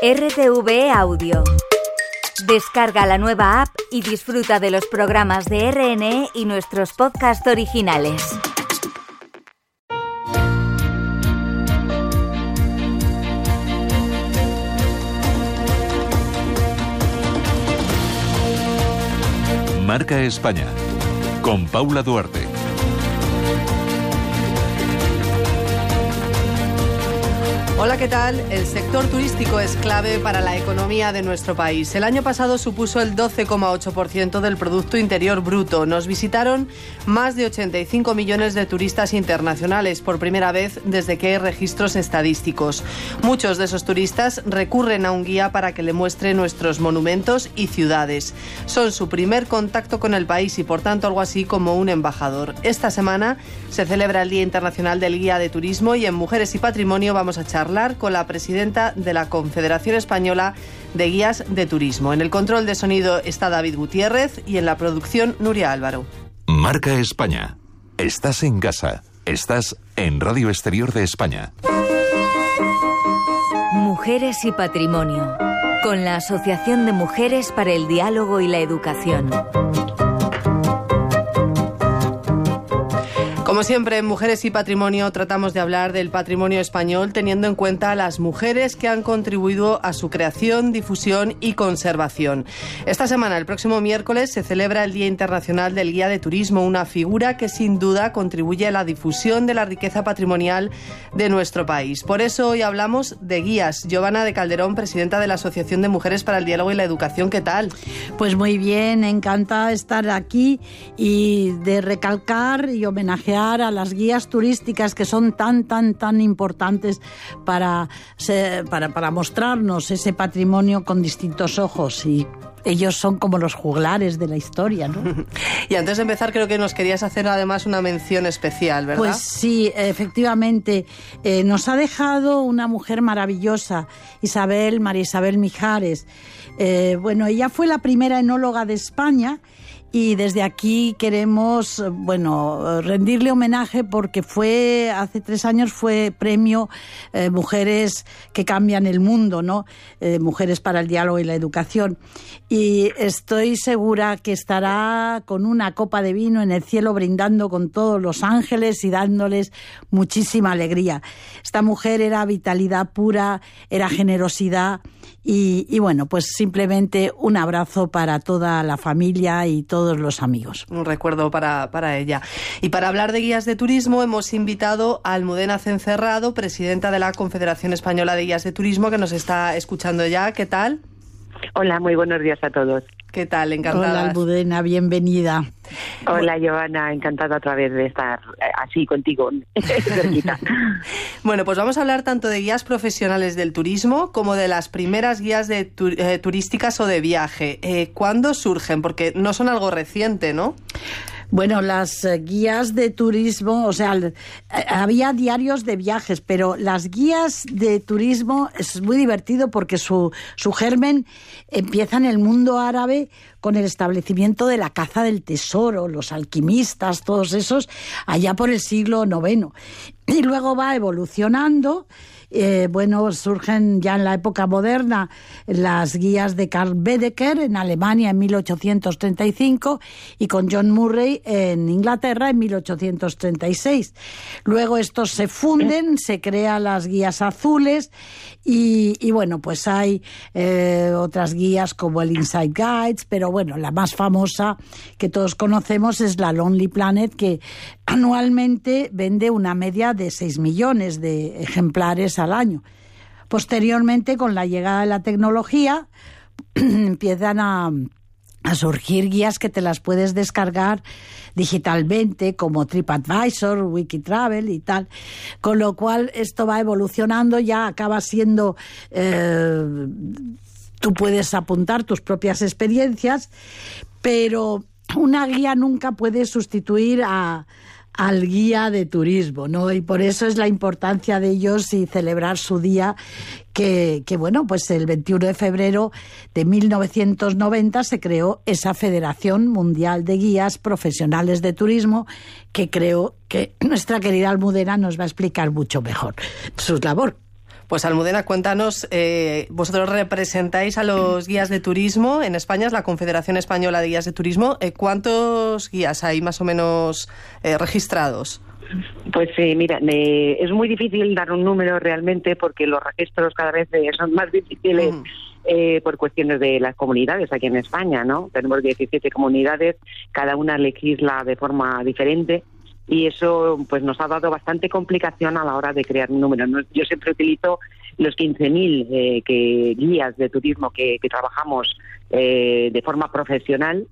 RTV Audio. Descarga la nueva app y disfruta de los programas de RNE y nuestros podcasts originales. Marca España con Paula Duarte. Hola, ¿qué tal? El sector turístico es clave para la economía de nuestro país. El año pasado supuso el 12,8% del Producto Interior Bruto. Nos visitaron más de 85 millones de turistas internacionales por primera vez desde que hay registros estadísticos. Muchos de esos turistas recurren a un guía para que le muestre nuestros monumentos y ciudades. Son su primer contacto con el país y por tanto algo así como un embajador. Esta semana se celebra el Día Internacional del Guía de Turismo y en Mujeres y Patrimonio vamos a charlar con la presidenta de la Confederación Española de Guías de Turismo. En el control de sonido está David Gutiérrez y en la producción Nuria Álvaro. Marca España. Estás en casa. Estás en Radio Exterior de España. Mujeres y Patrimonio. Con la Asociación de Mujeres para el Diálogo y la Educación. Como siempre, en Mujeres y Patrimonio tratamos de hablar del patrimonio español teniendo en cuenta a las mujeres que han contribuido a su creación, difusión y conservación. Esta semana, el próximo miércoles, se celebra el Día Internacional del Guía de Turismo, una figura que sin duda contribuye a la difusión de la riqueza patrimonial de nuestro país. Por eso hoy hablamos de guías. Giovanna de Calderón, presidenta de la Asociación de Mujeres para el Diálogo y la Educación, ¿qué tal? Pues muy bien, encantada estar aquí y de recalcar y homenajear a las guías turísticas que son tan, tan, tan importantes para, para, para mostrarnos ese patrimonio con distintos ojos y ellos son como los juglares de la historia, ¿no? y antes de empezar, creo que nos querías hacer además una mención especial, ¿verdad? Pues sí, efectivamente. Eh, nos ha dejado una mujer maravillosa, Isabel, María Isabel Mijares. Eh, bueno, ella fue la primera enóloga de España y desde aquí queremos, bueno, rendirle homenaje porque fue, hace tres años fue premio eh, Mujeres que cambian el mundo, ¿no? Eh, mujeres para el diálogo y la educación. Y estoy segura que estará con una copa de vino en el cielo brindando con todos los ángeles y dándoles muchísima alegría. Esta mujer era vitalidad pura, era generosidad y, y bueno, pues simplemente un abrazo para toda la familia y todo todos los amigos. Un recuerdo para, para ella. Y para hablar de guías de turismo hemos invitado a Almudena Cencerrado, presidenta de la Confederación Española de Guías de Turismo, que nos está escuchando ya. ¿Qué tal? Hola, muy buenos días a todos. ¿Qué tal? Encantada. Hola, Almudena, bienvenida. Hola, Giovanna, encantada otra vez de estar eh, así contigo, bueno, pues vamos a hablar tanto de guías profesionales del turismo como de las primeras guías de eh, turísticas o de viaje. Eh, ¿Cuándo surgen? Porque no son algo reciente, ¿no? Bueno, las eh, guías de turismo, o sea, eh, había diarios de viajes, pero las guías de turismo es muy divertido porque su, su germen empieza en el mundo árabe con el establecimiento de la caza del tesoro, los alquimistas, todos esos, allá por el siglo IX. Y luego va evolucionando eh, bueno, surgen ya en la época moderna las guías de Karl Bedecker en Alemania en 1835 y con John Murray en Inglaterra en 1836. Luego estos se funden, se crean las guías azules y, bueno, pues hay eh, otras guías como el Inside Guides, pero bueno, la más famosa que todos conocemos es la Lonely Planet, que anualmente vende una media de 6 millones de ejemplares al año. Posteriormente, con la llegada de la tecnología, empiezan a, surgir guías que te las puedes descargar digitalmente como TripAdvisor, Wikitravel y tal. Con lo cual esto va evolucionando, ya acaba siendo... Eh, tú puedes apuntar tus propias experiencias, pero una guía nunca puede sustituir a, al guía de turismo, ¿no? Y por eso es la importancia de ellos y celebrar su día, que, que, bueno, pues el 21 de febrero de 1990 se creó esa Federación Mundial de Guías Profesionales de Turismo, que creo que nuestra querida Almudena nos va a explicar mucho mejor su labor. Pues Almudena, cuéntanos, eh, vosotros representáis a los guías de turismo en España, es la Confederación Española de Guías de Turismo. Eh, ¿Cuántos guías hay más o menos eh, registrados? Pues sí, mira, es muy difícil dar un número realmente porque los registros cada vez son más difíciles. por cuestiones de las comunidades aquí en España, ¿no? Tenemos 17 comunidades, cada una legisla de forma diferente y eso pues nos ha dado bastante complicación a la hora de crear un número. Yo siempre utilizo los 15.000 eh, guías de turismo que, trabajamos eh, de forma profesional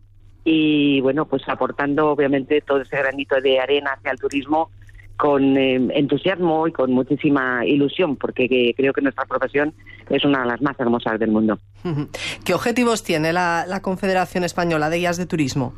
y bueno, pues aportando obviamente todo ese granito de arena hacia el turismo con eh, entusiasmo y con muchísima ilusión, porque creo que nuestra profesión es una de las más hermosas del mundo. ¿Qué objetivos tiene la Confederación Española de Guías de Turismo?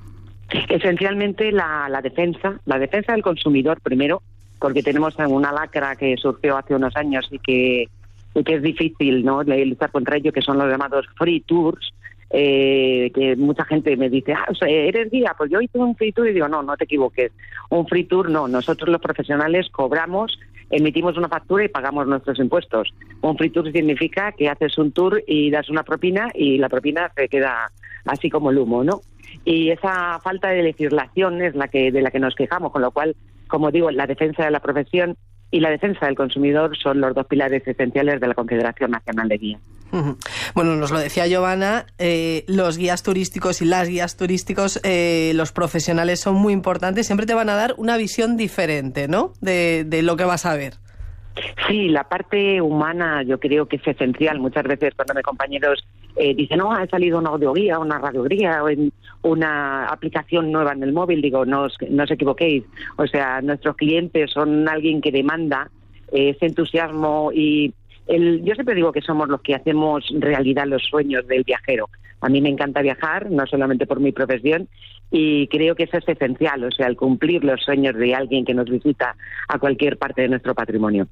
Esencialmente la, la defensa, la defensa del consumidor primero, porque tenemos una lacra que surgió hace unos años y que, es difícil ¿no? luchar contra ello, que son los llamados free tours, eh, que mucha gente me dice, ah, eres guía, pues yo hice un free tour y digo, no, no te equivoques, un free tour no, nosotros los profesionales cobramos, emitimos una factura y pagamos nuestros impuestos. Un free tour significa que haces un tour y das una propina y la propina se queda así como el humo, ¿no? Y esa falta de legislación es la que de la que nos quejamos, con lo cual, como digo, la defensa de la profesión y la defensa del consumidor son los dos pilares esenciales de la Confederación Nacional de Guías. Bueno, nos lo decía Giovanna, eh, los guías turísticos y las guías turísticos, eh, los profesionales son muy importantes, siempre te van a dar una visión diferente, ¿no? De, de lo que vas a ver. Sí, la parte humana yo creo que es esencial. Muchas veces cuando mis compañeros eh, dicen, no, ha salido una audioguía, una radioguía o en una aplicación nueva en el móvil, digo, no os, no os equivoquéis. O sea, nuestros clientes son alguien que demanda ese entusiasmo y el, yo siempre digo que somos los que hacemos realidad los sueños del viajero. A mí me encanta viajar, no solamente por mi profesión, y creo que eso es esencial, o sea, el cumplir los sueños de alguien que nos visita a cualquier parte de nuestro patrimonio.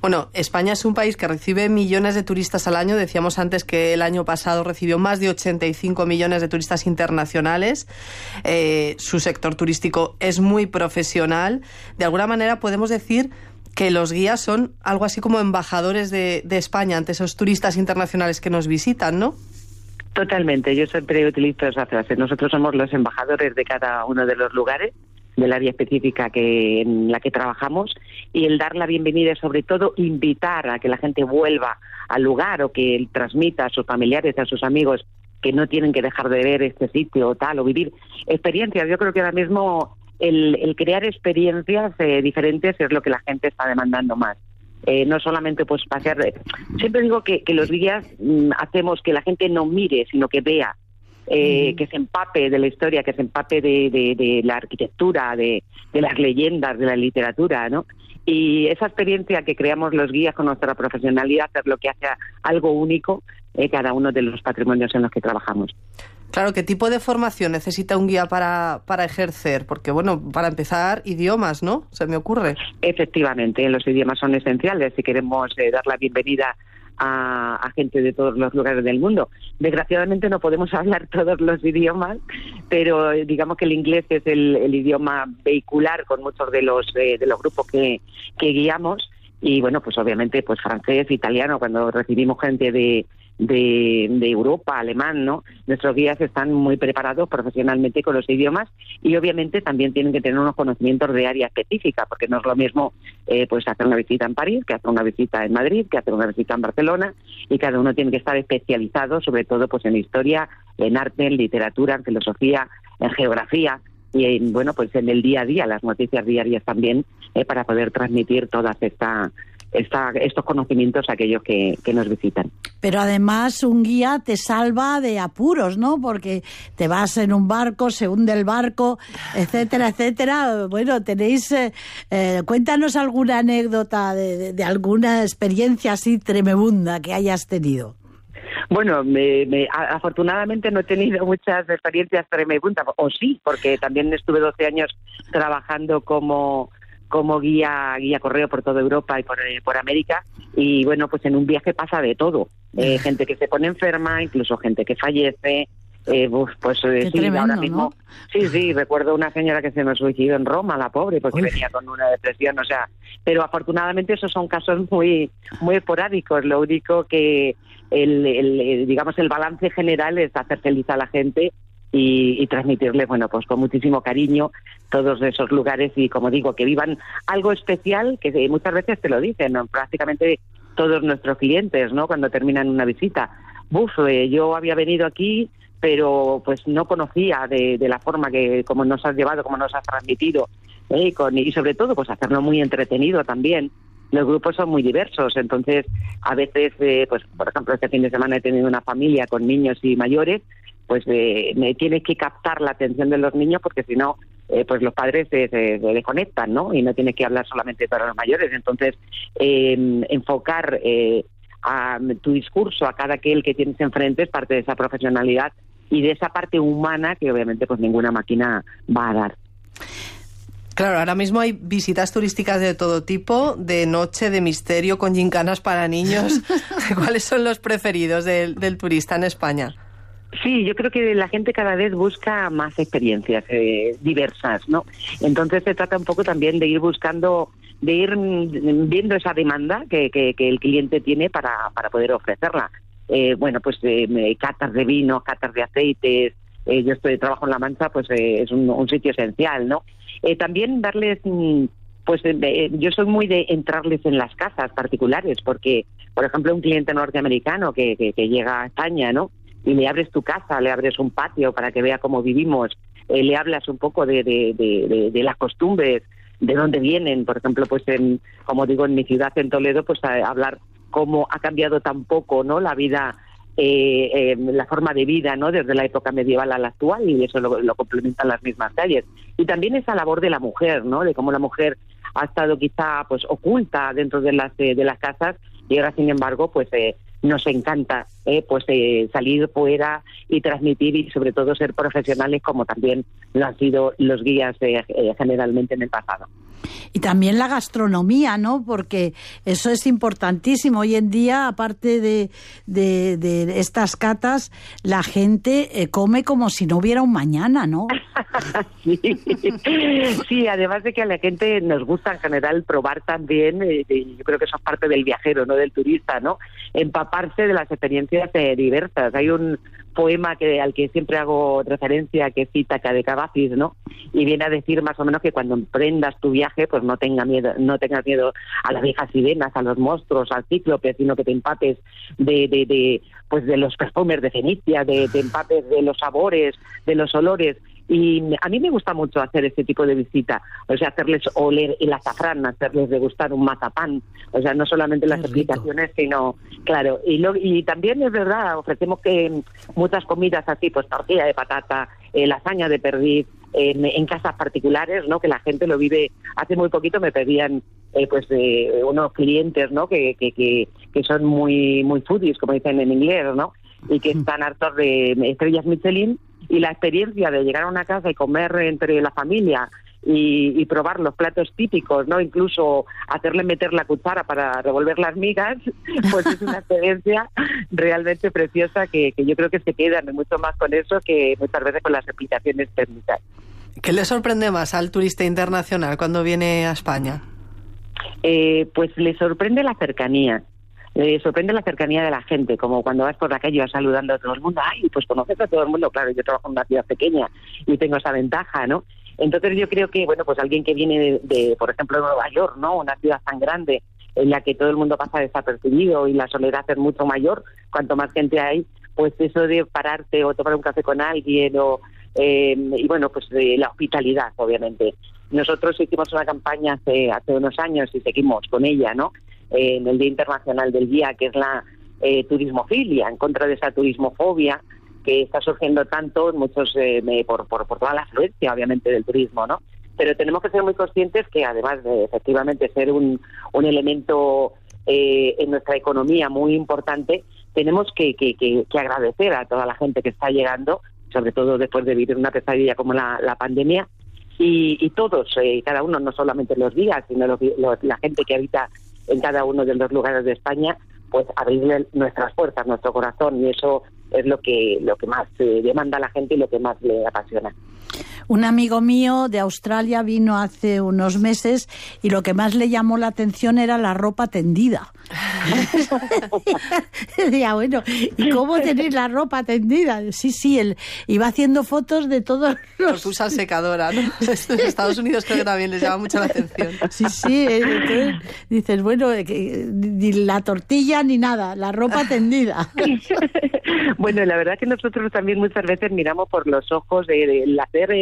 Bueno, España es un país que recibe millones de turistas al año. Decíamos antes que el año pasado recibió más de 85 millones de turistas internacionales. Eh, su sector turístico es muy profesional. De alguna manera podemos decir que los guías son algo así como embajadores de, de España ante esos turistas internacionales que nos visitan, ¿no? Totalmente, yo siempre utilizo esa frase. Nosotros somos los embajadores de cada uno de los lugares del área específica que en la que trabajamos y el dar la bienvenida y sobre todo invitar a que la gente vuelva al lugar o que transmita a sus familiares, a sus amigos que no tienen que dejar de ver este sitio o tal o vivir experiencias. Yo creo que ahora mismo el, crear experiencias eh, diferentes es lo que la gente está demandando más. Eh, no solamente pues pasear. Siempre digo que, los guías mm, hacemos que la gente no mire, sino que vea, eh, que se empape de la historia, que se empape de, la arquitectura, de, las leyendas, de la literatura, ¿no? Y esa experiencia que creamos los guías con nuestra profesionalidad es lo que hace algo único eh, cada uno de los patrimonios en los que trabajamos. Claro, ¿qué tipo de formación necesita un guía para, para ejercer? Porque, bueno, para empezar, idiomas, ¿no? Se me ocurre. Efectivamente, los idiomas son esenciales si queremos eh, dar la bienvenida a, gente de todos los lugares del mundo. Desgraciadamente no podemos hablar todos los idiomas, pero eh, digamos que el inglés es el, idioma vehicular con muchos de los, eh, de los grupos que, que guiamos y bueno, pues obviamente pues francés, italiano, cuando recibimos gente de, de, de, Europa, alemán, ¿no? Nuestros guías están muy preparados profesionalmente con los idiomas y obviamente también tienen que tener unos conocimientos de área específica, porque no es lo mismo eh, pues hacer una visita en París, que hacer una visita en Madrid, que hacer una visita en Barcelona y cada uno tiene que estar especializado sobre todo pues en historia, en arte, en literatura, en filosofía, en geografía y bueno pues en el día a día, las noticias diarias también eh, para poder transmitir todas esta estos conocimientos a aquellos que, nos visitan. Pero además un guía te salva de apuros, ¿no? Porque te vas en un barco, se hunde el barco, etcétera, etcétera. Bueno, tenéis, eh, eh, cuéntanos alguna anécdota de, alguna experiencia así tremenda que hayas tenido. Bueno, me, afortunadamente no he tenido muchas experiencias tremebundas, o sí, porque también estuve 12 años trabajando como como guía guía correo por toda Europa y por, eh, por América y bueno pues en un viaje pasa de todo eh, gente que se pone enferma incluso gente que fallece Eh, pues Qué sí, tremendo, ahora mismo. ¿no? Sí, sí, recuerdo una señora que se me suicidó en Roma, la pobre, porque venía con una depresión, o sea, pero afortunadamente esos son casos muy muy esporádicos. Lo único que el- el, digamos el balance general es hacer feliz a la gente y, y transmitirle, bueno, pues con muchísimo cariño todos esos lugares y como digo, que vivan algo especial que muchas veces te lo dicen, ¿no? prácticamente todos nuestros clientes, ¿no? Cuando terminan una visita. Buf, eh, yo había venido aquí, pero pues no conocía de, de la forma que, como nos has llevado, como nos has transmitido, ¿eh? Con- y sobre todo, pues hacerlo muy entretenido también. Los grupos son muy diversos, entonces a veces, eh, pues por ejemplo, este fin de semana he tenido una familia con niños y mayores, pues eh, me tienes que captar la atención de los niños porque si no, eh, pues los padres se, se- se desconectan, ¿no? Y no tienes que hablar solamente para los mayores. Entonces, eh, enfocar eh, a tu discurso a cada aquel que tienes enfrente es parte de esa profesionalidad y de esa parte humana que obviamente pues ninguna máquina va a dar. Claro, ahora mismo hay visitas turísticas de todo tipo, de noche, de misterio, con gincanas para niños. ¿Cuáles son los preferidos del, del turista en España? Sí, yo creo que la gente cada vez busca más experiencias eh, diversas, ¿no? Entonces se trata un poco también de ir buscando, de ir viendo esa demanda que, que- que el cliente tiene para, para poder ofrecerla. Eh, bueno, pues eh, catas de vino, catas de aceites. eh, yo estoy trabajo en La Mancha, pues eh, es un, sitio esencial, ¿no? Eh, también darles mm, pues yo soy muy de entrarles en las casas particulares, porque, por ejemplo, un cliente norteamericano que, que, que llega a España, ¿no? Y le abres tu casa, le abres un patio para que vea cómo vivimos, eh, le hablas un poco de, de, de, de- las costumbres, de dónde vienen, por ejemplo, pues en, como digo, en mi ciudad, en Toledo, pues hablar cómo ha cambiado tan poco, ¿no? La vida eh, eh, la forma de vida no desde la época medieval a la actual y eso lo, lo complementan las mismas calles. Y también esa labor de la mujer no de cómo la mujer ha estado quizá pues oculta dentro de las eh, de las casas y ahora sin embargo pues eh, nos encanta eh, pues eh, salir fuera y transmitir y sobre todo ser profesionales como también lo han sido los guías eh, eh, generalmente en el pasado Y también la gastronomía, ¿no? Porque eso es importantísimo. Hoy en día, aparte de, de, estas catas, la gente eh, come como si no hubiera un mañana, ¿no? sí. además de que a la gente nos gusta en general probar también, eh, yo creo que eso es parte del viajero, no del turista, ¿no? Empaparse de las experiencias eh, diversas. Hay un poema que al que siempre hago referencia que cita de Cavafis, ¿no? Y viene a decir más o menos que cuando emprendas tu viaje, pues no tenga miedo, no tengas miedo a las viejas sirenas, a los monstruos, al cíclope, sino que te empapes de, de, de pues de los perfumes de Fenicia, de, de empapes de los sabores, de los olores. Y a mí me gusta mucho hacer este tipo de visita, o sea, hacerles oler el azafrán, hacerles degustar un mazapán, o sea, no solamente las explicaciones, sino, claro, y, lo- y también es verdad, ofrecemos que muchas comidas así, pues tortilla de patata, eh, lasaña de perdiz, en, en casas particulares, ¿no? Que la gente lo vive. Hace muy poquito me pedían, eh, pues, eh, unos clientes, ¿no? Que, que, que, que son muy, muy foodies, como dicen en inglés, ¿no? Y que están hartos de estrellas Michelin y la experiencia de llegar a una casa y comer entre la familia y, y probar los platos típicos, ¿no? Incluso hacerle meter la cuchara para revolver las migas, pues es una experiencia realmente preciosa que, que yo creo que se quedan mucho más con eso que muchas veces con las explicaciones técnicas. ¿Qué le sorprende más al turista internacional cuando viene a España? Eh, pues le sorprende la cercanía. Le sorprende la cercanía de la gente, como cuando vas por la calle vas saludando a todo el mundo. Ay, pues conoces a todo el mundo. Claro, yo trabajo en una ciudad pequeña y tengo esa ventaja, ¿no? Entonces yo creo que, bueno, pues alguien que viene de, de, por ejemplo, de Nueva York, ¿no? Una ciudad tan grande en la que todo el mundo pasa desapercibido y la soledad es mucho mayor, cuanto más gente hay, pues eso de pararte o tomar un café con alguien o eh, y bueno, pues de la hospitalidad, obviamente. Nosotros hicimos una campaña hace, hace unos años y seguimos con ella, ¿no? En el Día Internacional del Guía, que es la eh, turismofilia, en contra de esa turismofobia que está surgiendo tanto en muchos eh, por, por, por toda la afluencia, obviamente, del turismo, ¿no? Pero tenemos que ser muy conscientes que, además de efectivamente ser un, un elemento eh, en nuestra economía muy importante, tenemos que, que, que, que agradecer a toda la gente que está llegando, sobre todo después de vivir una pesadilla como la, la pandemia, y, y todos, eh, cada uno, no solamente los guías, sino los- los- la gente que habita en cada uno de los lugares de España, pues abrirle nuestras puertas, nuestro corazón, y eso es lo que lo que más eh, demanda a la gente y lo que más le apasiona. Un amigo mío de Australia vino hace unos meses y lo que más le llamó la atención era la ropa tendida. Decía, bueno, ¿y cómo tenéis la ropa tendida? Sí, sí, él iba haciendo fotos de todos los... Pues usa secadora, ¿no? En Estados Unidos creo que también les llama mucho la atención. Sí, sí, eh, entonces dices, bueno, eh, ni la tortilla ni nada, la ropa tendida. bueno, la verdad que nosotros también muchas veces miramos por los ojos de, de hacer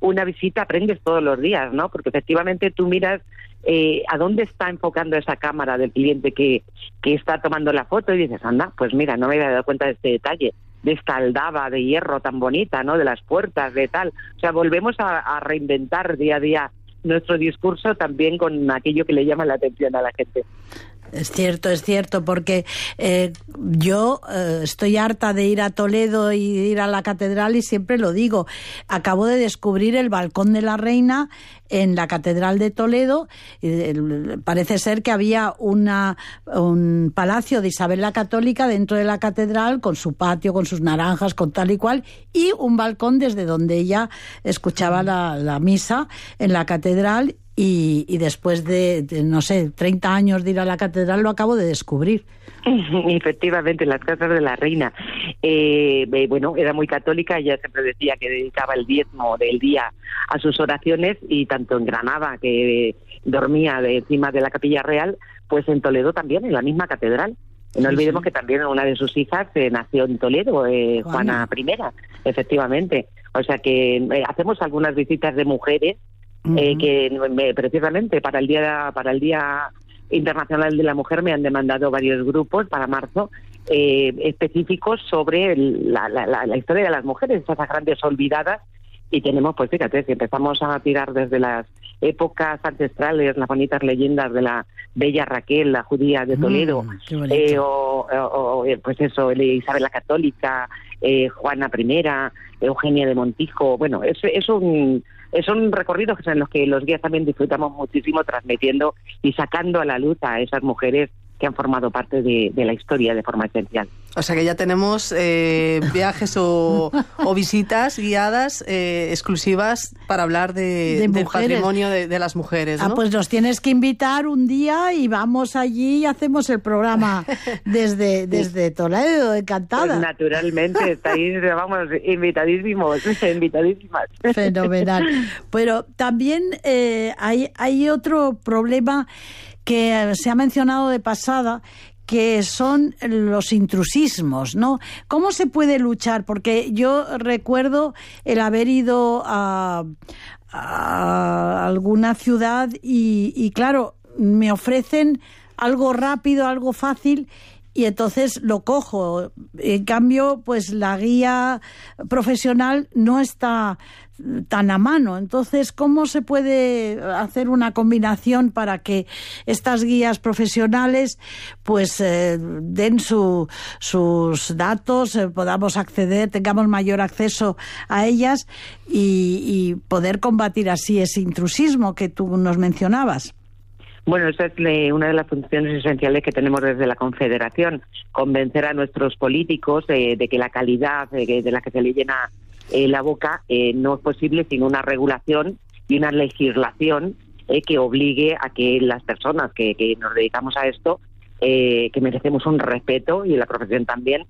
una visita aprendes todos los días, ¿no? Porque efectivamente tú miras eh, a dónde está enfocando esa cámara del cliente que, que está tomando la foto y dices, anda, pues mira, no me había dado cuenta de este detalle, de esta aldaba de hierro tan bonita, ¿no? De las puertas, de tal. O sea, volvemos a reinventar día a día nuestro discurso también con aquello que le llama la atención a la gente. Es cierto, es cierto, porque eh, yo eh, estoy harta de ir a Toledo y ir a la catedral y siempre lo digo. Acabo de descubrir el balcón de la reina en la catedral de Toledo. parece ser que había una, un palacio de Isabel la Católica dentro de la catedral con su patio, con sus naranjas, con tal y cual, y un balcón desde donde ella escuchaba la, la misa en la catedral y, después de, no sé, 30 años de ir a la catedral lo acabo de descubrir. Efectivamente, las casas de la reina. Eh, bueno, era muy católica, ella siempre decía que dedicaba el diezmo del día a sus oraciones y tanto en Granada, que dormía de encima de la capilla real, pues en Toledo también, en la misma catedral. No olvidemos que también una de sus hijas eh, nació en Toledo, eh, Juana. I, efectivamente. O sea que hacemos algunas visitas de mujeres eh, que precisamente para el día para el día internacional de la mujer me han demandado varios grupos para marzo eh, específicos sobre la, la, historia de las mujeres, esas grandes olvidadas. Y tenemos, pues fíjate, si empezamos a tirar desde las épocas ancestrales, las bonitas leyendas de la bella Raquel, la judía de Toledo, mm, eh, o, pues eso, Isabel la Católica, Juana I, Eugenia de Montijo, bueno, es, es un son recorridos en los que los guías también disfrutamos muchísimo transmitiendo y sacando a la luz a esas mujeres que han formado parte de, la historia de forma esencial. O sea que ya tenemos eh, viajes o, visitas guiadas eh, exclusivas para hablar de, del patrimonio de, las mujeres. Ah, pues nos tienes que invitar un día y vamos allí y hacemos el programa desde, desde Toledo, encantada. Pues naturalmente, estáis, vamos, invitadísimos, invitadísimas. Fenomenal. Pero también eh, hay, hay otro problema que se ha mencionado de pasada, que son los intrusismos, ¿no? ¿Cómo se puede luchar? Porque yo recuerdo el haber ido a, alguna ciudad y, y, claro, me ofrecen algo rápido, algo fácil y entonces lo cojo. En cambio, pues la guía profesional no está tan a mano. Entonces, ¿cómo se puede hacer una combinación para que estas guías profesionales pues eh, den sus datos, eh, podamos acceder, tengamos mayor acceso a ellas y, y poder combatir así ese intrusismo que tú nos mencionabas? Bueno, esa es una de las funciones esenciales que tenemos desde la Confederación, convencer a nuestros políticos de que la calidad de, la que se le llena eh, la boca eh, no es posible sin una regulación y una legislación eh, que obligue a que las personas que, nos dedicamos a esto, que merecemos un respeto y la profesión también,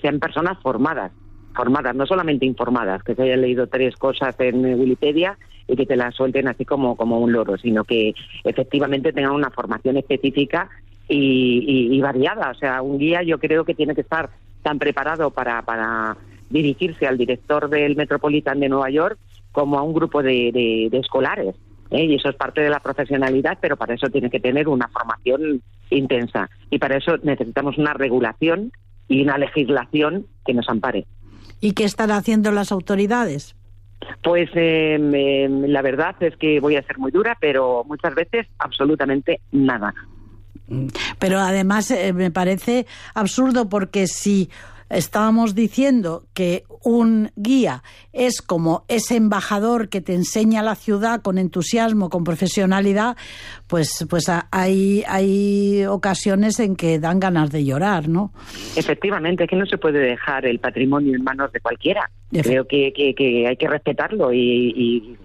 sean personas formadas formadas, no solamente informadas, que se hayan leído tres cosas en Wikipedia y que te las suelten así como, como un loro, sino que efectivamente tengan una formación específica y, variada. O sea, un guía yo creo que tiene que estar tan preparado para, para dirigirse al director del Metropolitan de Nueva York como a un grupo de, de, escolares. ¿eh? Y eso es parte de la profesionalidad, pero para eso tiene que tener una formación intensa. Y para eso necesitamos una regulación y una legislación que nos ampare. ¿Y qué están haciendo las autoridades? Pues eh, la verdad es que voy a ser muy dura, pero muchas veces absolutamente nada. Pero además eh, me parece absurdo porque si estábamos diciendo que un guía es como ese embajador que te enseña la ciudad con entusiasmo, con profesionalidad, pues, pues hay, hay ocasiones en que dan ganas de llorar, ¿no? Efectivamente, es que no se puede dejar el patrimonio en manos de cualquiera. Creo que, que, hay que respetarlo y,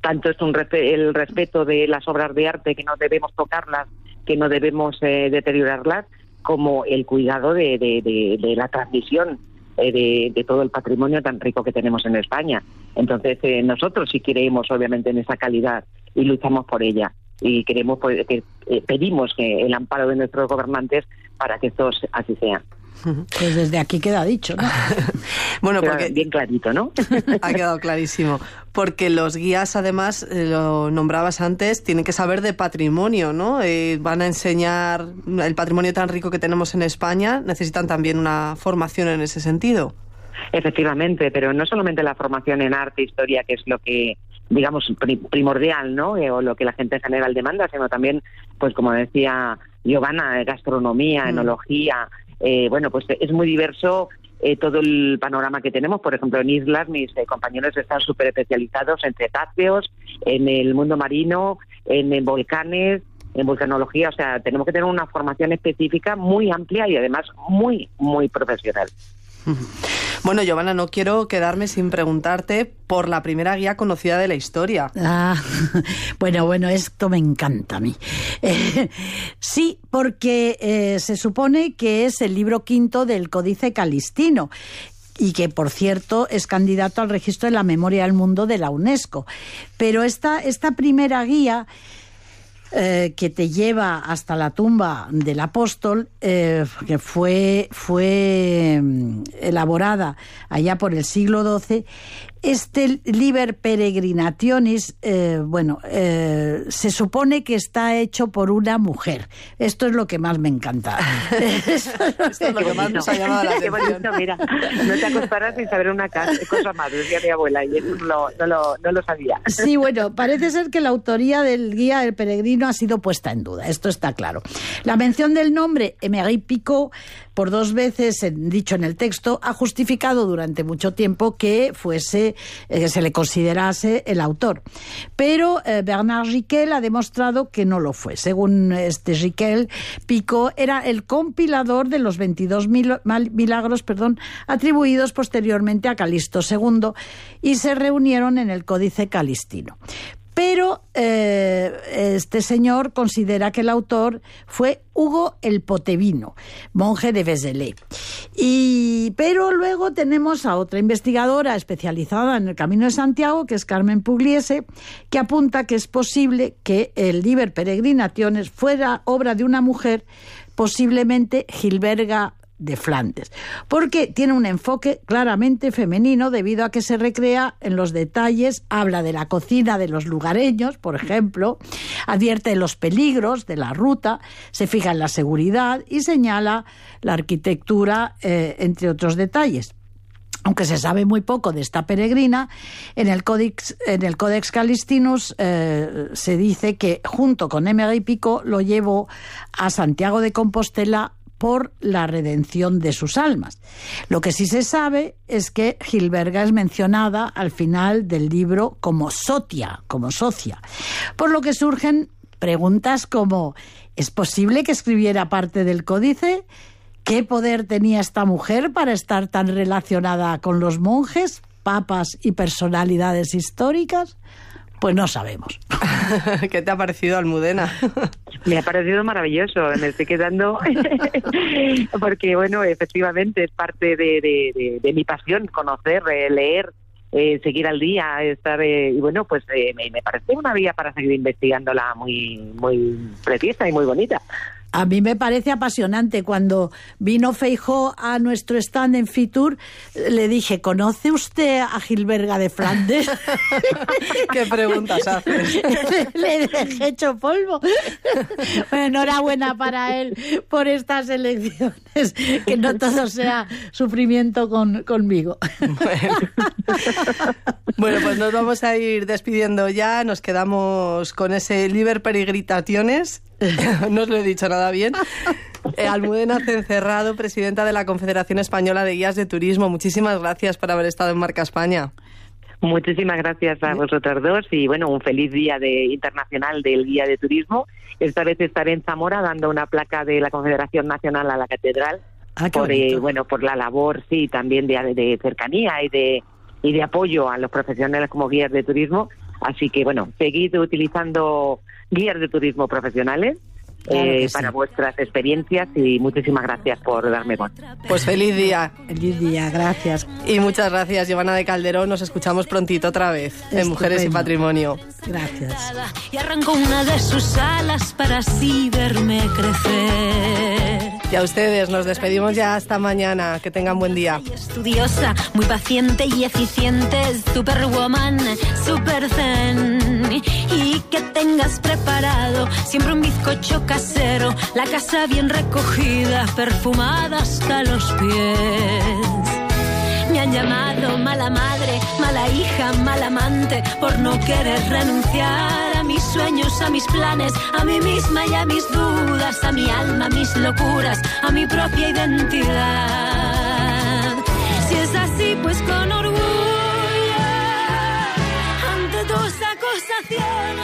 tanto es un el respeto de las obras de arte que no debemos tocarlas, que no debemos eh, deteriorarlas, como el cuidado de, la transmisión eh, de, todo el patrimonio tan rico que tenemos en España. Entonces, eh, nosotros sí creemos, obviamente, en esa calidad y luchamos por ella. Y queremos pues, que, pedimos que el amparo de nuestros gobernantes para que esto así sea. Pues desde aquí queda dicho, ¿no? bueno, porque bien clarito, ¿no? ha quedado clarísimo. Porque los guías, además, eh, lo nombrabas antes, tienen que saber de patrimonio, ¿no? Eh, van a enseñar el patrimonio tan rico que tenemos en España, necesitan también una formación en ese sentido. Efectivamente, pero no solamente la formación en arte, historia, que es lo que digamos primordial, ¿no? Eh, o lo que la gente en general demanda, sino también, pues como decía Giovanna, gastronomía, mm. enología, eh, bueno, pues es muy diverso eh, todo el panorama que tenemos. Por ejemplo, en islas mis eh, compañeros están súper especializados en cetáceos, en el mundo marino, en, volcanes, en vulcanología. O sea, tenemos que tener una formación específica muy amplia y además muy, muy profesional. Bueno, Giovanna, no quiero quedarme sin preguntarte por la primera guía conocida de la historia. Ah, bueno, bueno, esto me encanta a mí. sí, porque eh, se supone que es el libro quinto del Códice Calistino y que, por cierto, es candidato al registro de la memoria del mundo de la UNESCO. Pero esta, esta primera guía eh, que te lleva hasta la tumba del apóstol, eh, que fue, fue mm, elaborada allá por el siglo XII, este Liber Peregrinationis, eh, bueno, eh, se supone que está hecho por una mujer. Esto es lo que más me encanta. Esto es lo que más nos ha llamado la atención. mira, no te acostarás sin saber una cosa más, decía mi abuela, y eso no lo, no lo sabía. Sí, bueno, parece ser que la autoría del guía del peregrino ha sido puesta en duda, esto está claro. La mención del nombre Emery Picot por dos veces, dicho en el texto, ha justificado durante mucho tiempo que fuese, eh, se le considerase el autor. Pero eh, Bernard Riquel ha demostrado que no lo fue. Según este Riquel, Pico era el compilador de los 22 milagros perdón, atribuidos posteriormente a Calisto II y se reunieron en el Códice Calistino. Pero eh, este señor considera que el autor fue Hugo el Potevino, monje de Vézelay. Y, pero luego tenemos a otra investigadora especializada en el Camino de Santiago, que es Carmen Pugliese, que apunta que es posible que el Liber Peregrinaciones fuera obra de una mujer, posiblemente Gilberga de Flandes, porque tiene un enfoque claramente femenino debido a que se recrea en los detalles, habla de la cocina de los lugareños, por ejemplo, advierte de los peligros de la ruta, se fija en la seguridad y señala la arquitectura, eh, entre otros detalles. Aunque se sabe muy poco de esta peregrina, en el Codex, en el Codex Calistinus eh, se dice que junto con Emery Pico lo llevó a Santiago de Compostela por la redención de sus almas. Lo que sí se sabe es que Gilberga es mencionada al final del libro como sotia, como socia, por lo que surgen preguntas como ¿es posible que escribiera parte del códice? ¿Qué poder tenía esta mujer para estar tan relacionada con los monjes, papas y personalidades históricas? Pues no sabemos. ¿Qué te ha parecido Almudena? Me ha parecido maravilloso, me estoy quedando porque, bueno, efectivamente es parte de, mi pasión, conocer, eh, leer, eh, seguir al día, estar eh, y bueno, pues me, me, parece una vía para seguir investigándola muy muy precisa y muy bonita. A mí me parece apasionante. Cuando vino Feijó a nuestro stand en Fitur, le dije, ¿conoce usted a Gilberga de Flandes? ¿Qué preguntas haces? le, dejé hecho polvo. Bueno, enhorabuena para él por estas elecciones. Que no todo sea sufrimiento con, conmigo. Bueno. pues nos vamos a ir despidiendo ya. Nos quedamos con ese Liber Perigritaciones no os lo he dicho nada bien. Eh, Almudena Cencerrado, presidenta de la Confederación Española de Guías de Turismo. Muchísimas gracias por haber estado en Marca España. Muchísimas gracias a vosotros dos y bueno, un feliz día de internacional del guía de turismo. Esta vez estaré en Zamora dando una placa de la Confederación Nacional a la Catedral Ah, por eh, bueno por la labor sí también de, de cercanía y de y de apoyo a los profesionales como guías de turismo. Así que bueno, seguid utilizando guías de turismo profesionales Claro eh, sí. para vuestras experiencias y muchísimas gracias por darme voz. Pues feliz día. Feliz día, gracias. Y muchas gracias, Giovanna de Calderón. Nos escuchamos prontito otra vez en Mujeres y Estupendo. Patrimonio. Gracias. y arrancó una de sus alas para así verme crecer. Y a ustedes nos despedimos ya hasta mañana. Que tengan buen día. Estudiosa, muy paciente y eficiente, superwoman, super zen. Y que tengas preparado siempre un bizcocho casero, la casa bien recogida, perfumada hasta los pies. Llamado mala madre, mala hija, mal amante, por no querer renunciar a mis sueños, a mis planes, a mí misma y a mis dudas, a mi alma, a mis locuras, a mi propia identidad. Si es así, pues con orgullo, ante tus acusaciones.